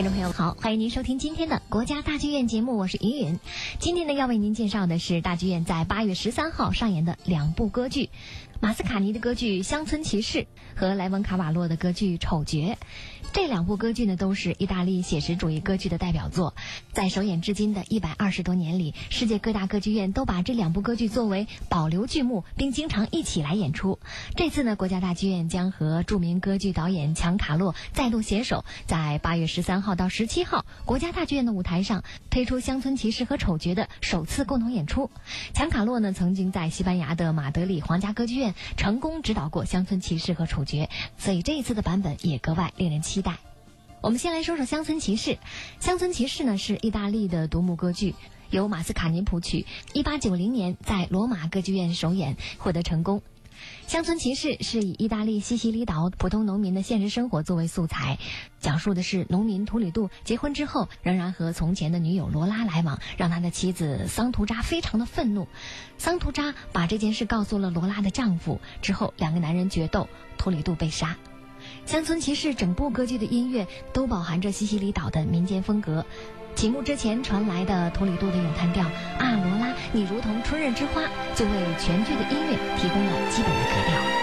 听众朋友好，欢迎您收听今天的国家大剧院节目，我是云云。今天呢，要为您介绍的是大剧院在八月十三号上演的两部歌剧。马斯卡尼的歌剧《乡村骑士》和莱文卡瓦洛的歌剧《丑角》，这两部歌剧呢都是意大利写实主义歌剧的代表作。在首演至今的一百二十多年里，世界各大歌剧院都把这两部歌剧作为保留剧目，并经常一起来演出。这次呢，国家大剧院将和著名歌剧导演强卡洛再度携手，在八月十三号到十七号，国家大剧院的舞台上推出《乡村骑士》和《丑角》的首次共同演出。强卡洛呢，曾经在西班牙的马德里皇家歌剧院。成功指导过《乡村骑士》和《处决》，所以这一次的版本也格外令人期待。我们先来说说《乡村骑士》。《乡村骑士》呢是意大利的独幕歌剧，由马斯卡尼谱曲，一八九零年在罗马歌剧院首演获得成功。《乡村骑士》是以意大利西西里岛普通农民的现实生活作为素材，讲述的是农民图里杜结婚之后仍然和从前的女友罗拉来往，让他的妻子桑图扎非常的愤怒。桑图扎把这件事告诉了罗拉的丈夫，之后两个男人决斗，图里杜被杀。《乡村骑士》整部歌剧的音乐都饱含着西西里岛的民间风格。启幕之前传来的图里杜的咏叹调“啊，罗拉，你如同春日之花”，就为全剧的音乐提供了基本的格调。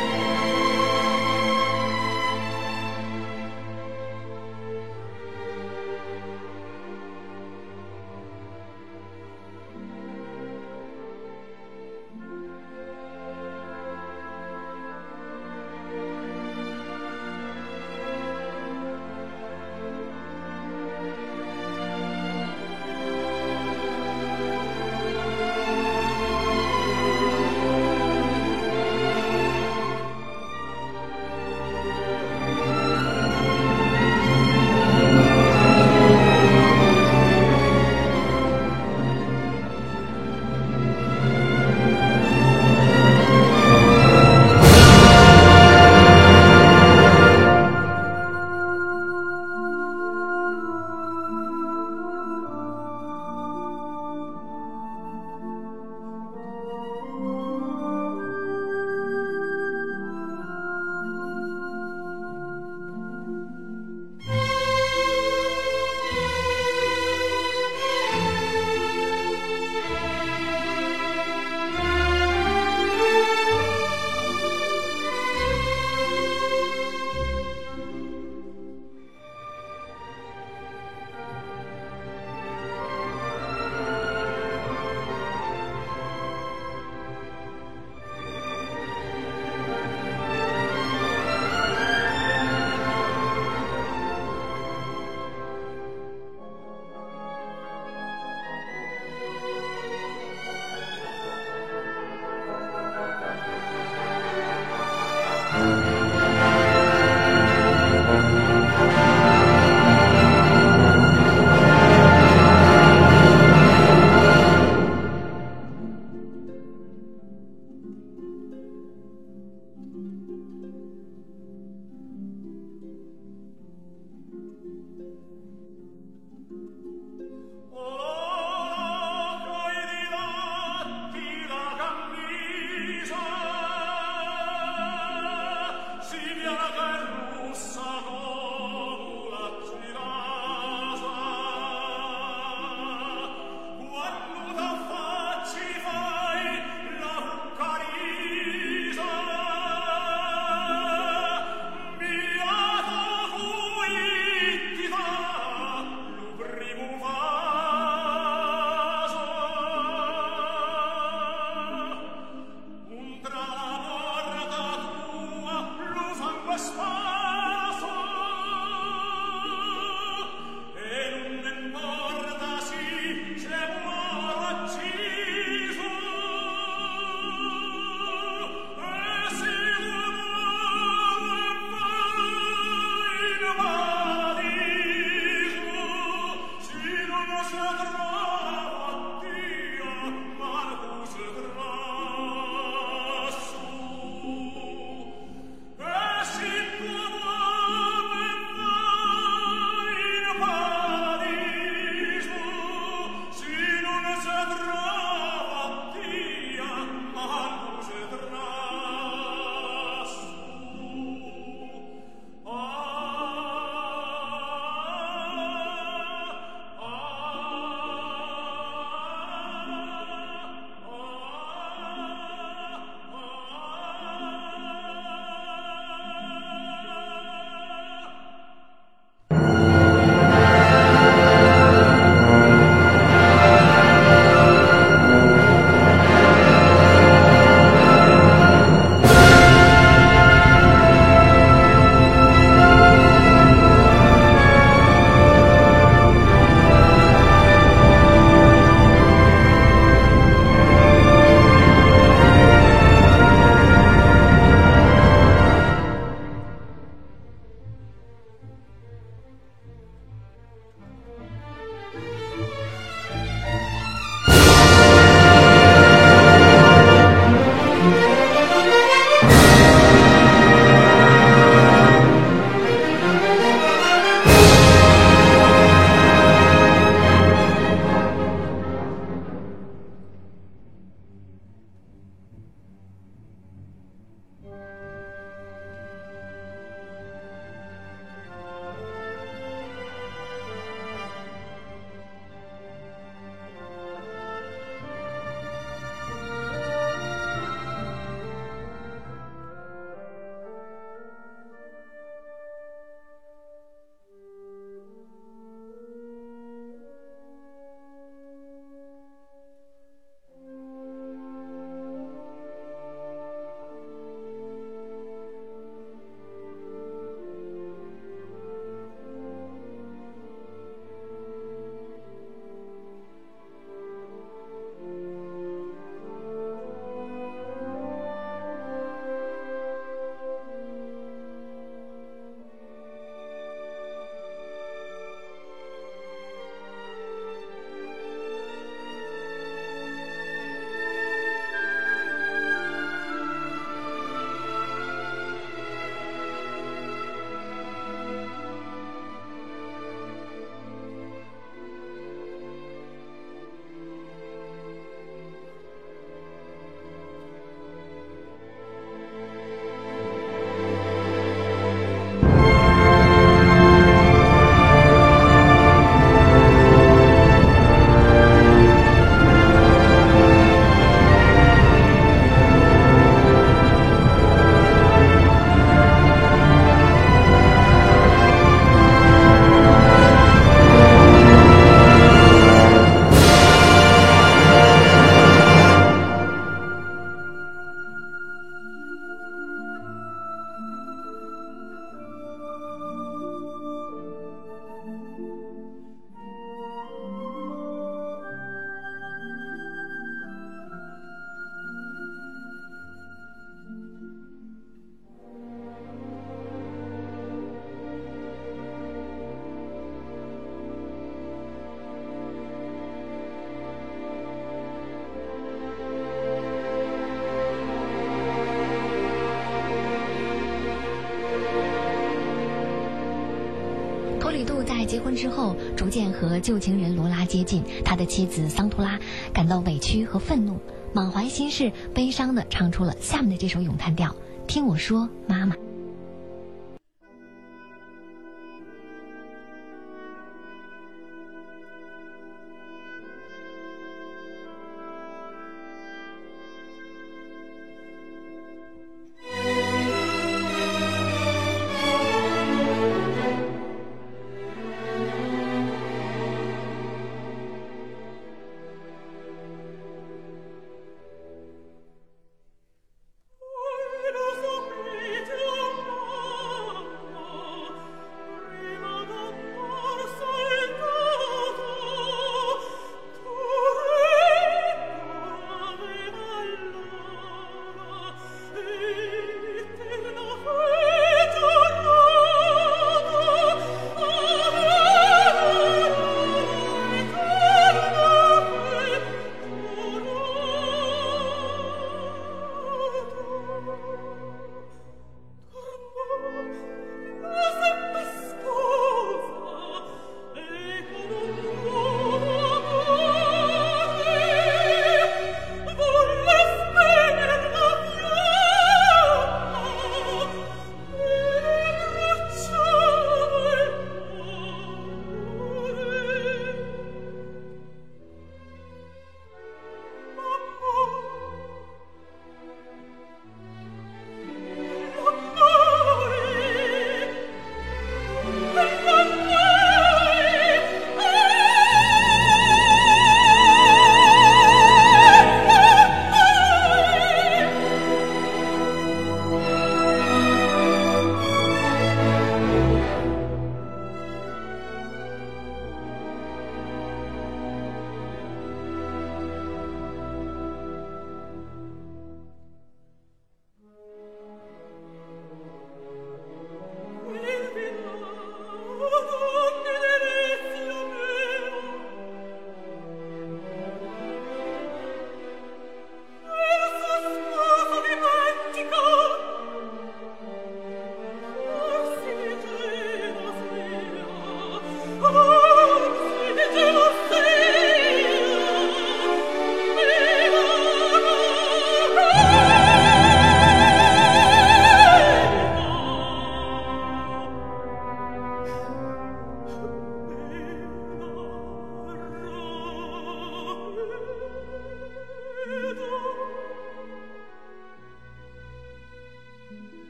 李杜在结婚之后，逐渐和旧情人罗拉接近，他的妻子桑图拉感到委屈和愤怒，满怀心事，悲伤的唱出了下面的这首咏叹调：听我说，妈妈。《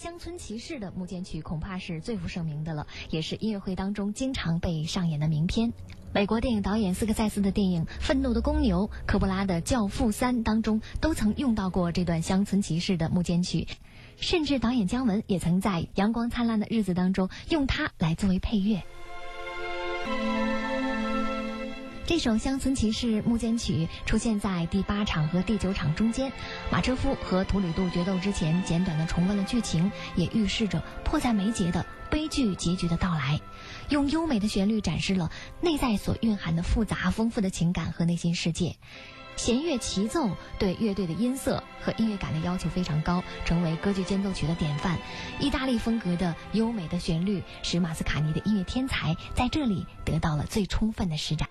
乡村骑士》的木间曲恐怕是最负盛名的了，也是音乐会当中经常被上演的名片。美国电影导演斯科塞斯的电影《愤怒的公牛》、科波拉的《教父三》当中都曾用到过这段《乡村骑士》的木间曲，甚至导演姜文也曾在《阳光灿烂的日子》当中用它来作为配乐。这首《乡村骑士》木间曲出现在第八场和第九场中间，马车夫和图里杜决斗之前，简短的重温了剧情，也预示着迫在眉睫的悲剧结局的到来。用优美的旋律展示了内在所蕴含的复杂丰富的情感和内心世界。弦乐齐奏对乐队的音色和音乐感的要求非常高，成为歌剧间奏曲的典范。意大利风格的优美的旋律，使马斯卡尼的音乐天才在这里得到了最充分的施展。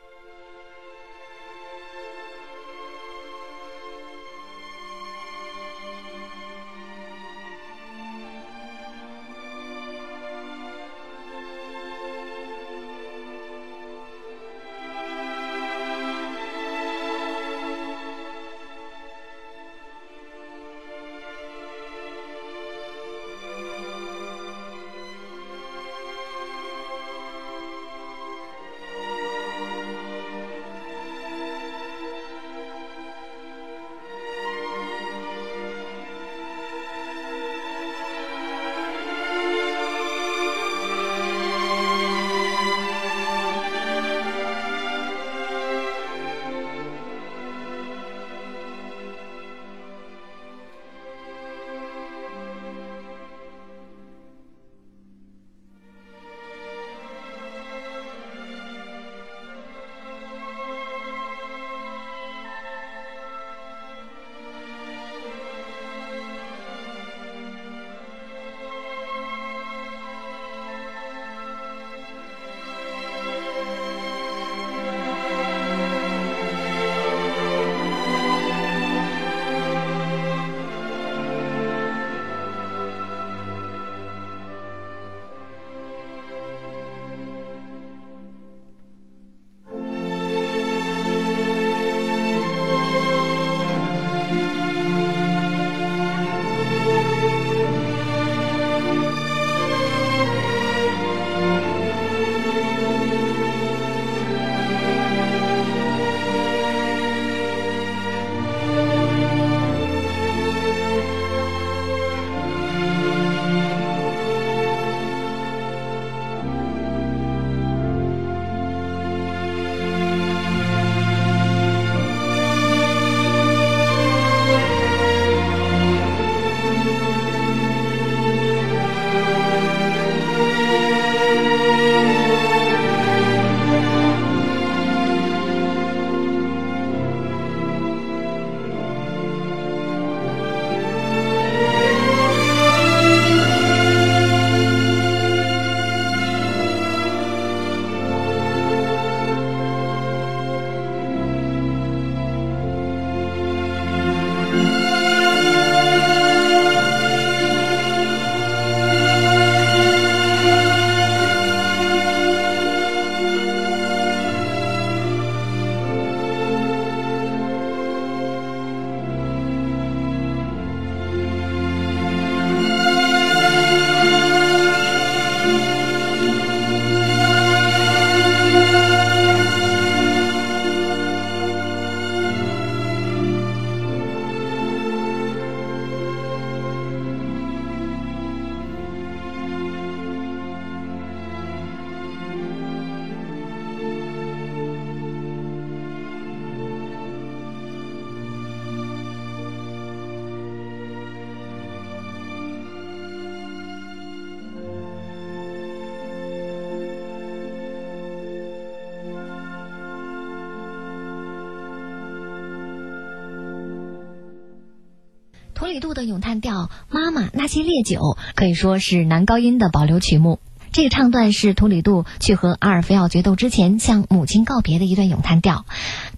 里杜的咏叹调《妈妈那些烈酒》可以说是男高音的保留曲目。这个唱段是图里杜去和阿尔菲奥决斗之前向母亲告别的一段咏叹调。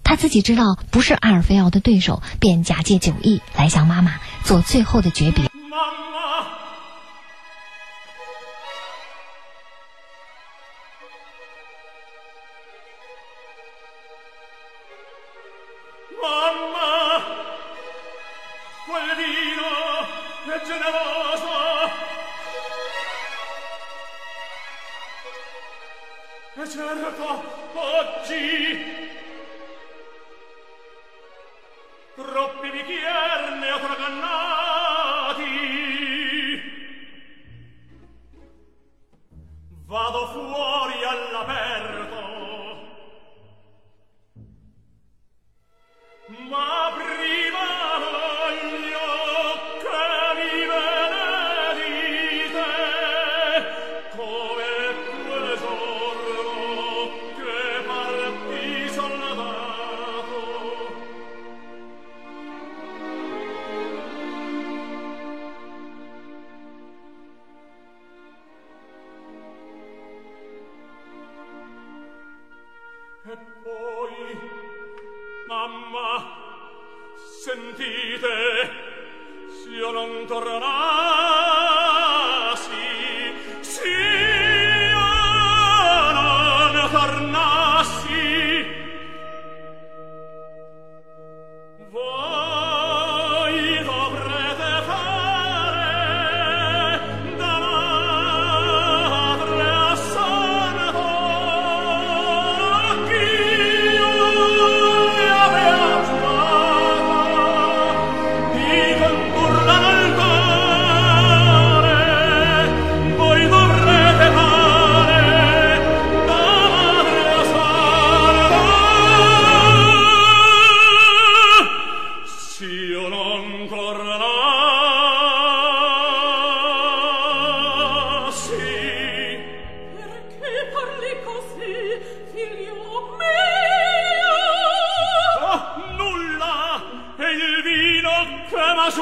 他自己知道不是阿尔菲奥的对手，便假借酒意来向妈妈做最后的诀别。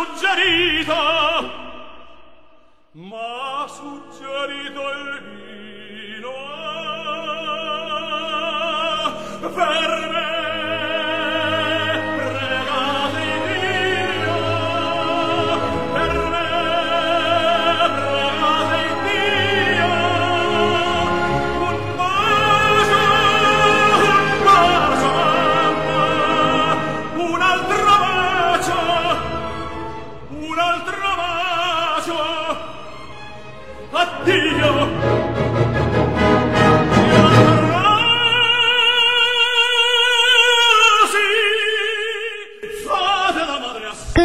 suggerito 歌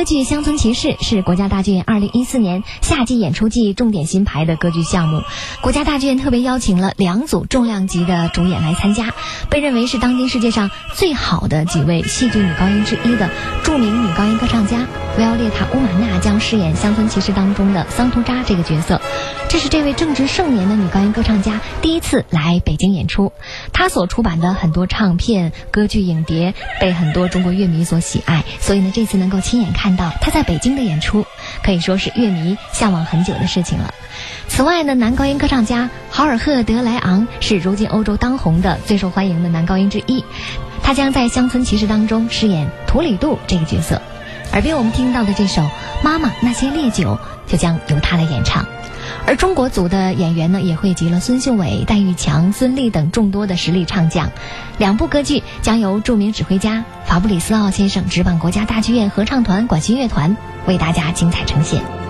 剧《乡村骑士》是国家大剧院二零一四年夏季演出季重点新排的歌剧项目。国家大剧院特别邀请了两组重量级的主演来参加，被认为是当今世界上最好的几位戏剧女高音之一的著名女高音歌唱家维奥列塔·乌玛娜将饰演《乡村骑士》当中的桑图扎这个角色。这是这位正值盛年的女高音歌唱家第一次来北京演出，她所出版的很多唱片、歌剧影碟被很多中国乐迷所喜爱，所以呢，这次能够亲眼看到她在北京的演出，可以说是乐迷向往很久的事情了。此外呢，男高音歌唱家豪尔赫·德莱昂是如今欧洲当红的最受欢迎的男高音之一，他将在《乡村骑士》当中饰演图里杜这个角色。耳边我们听到的这首《妈妈那些烈酒》就将由他来演唱。而中国组的演员呢，也汇集了孙秀伟、戴玉强、孙俪等众多的实力唱将。两部歌剧将由著名指挥家法布里斯奥先生执棒国家大剧院合唱团管弦乐团为大家精彩呈现。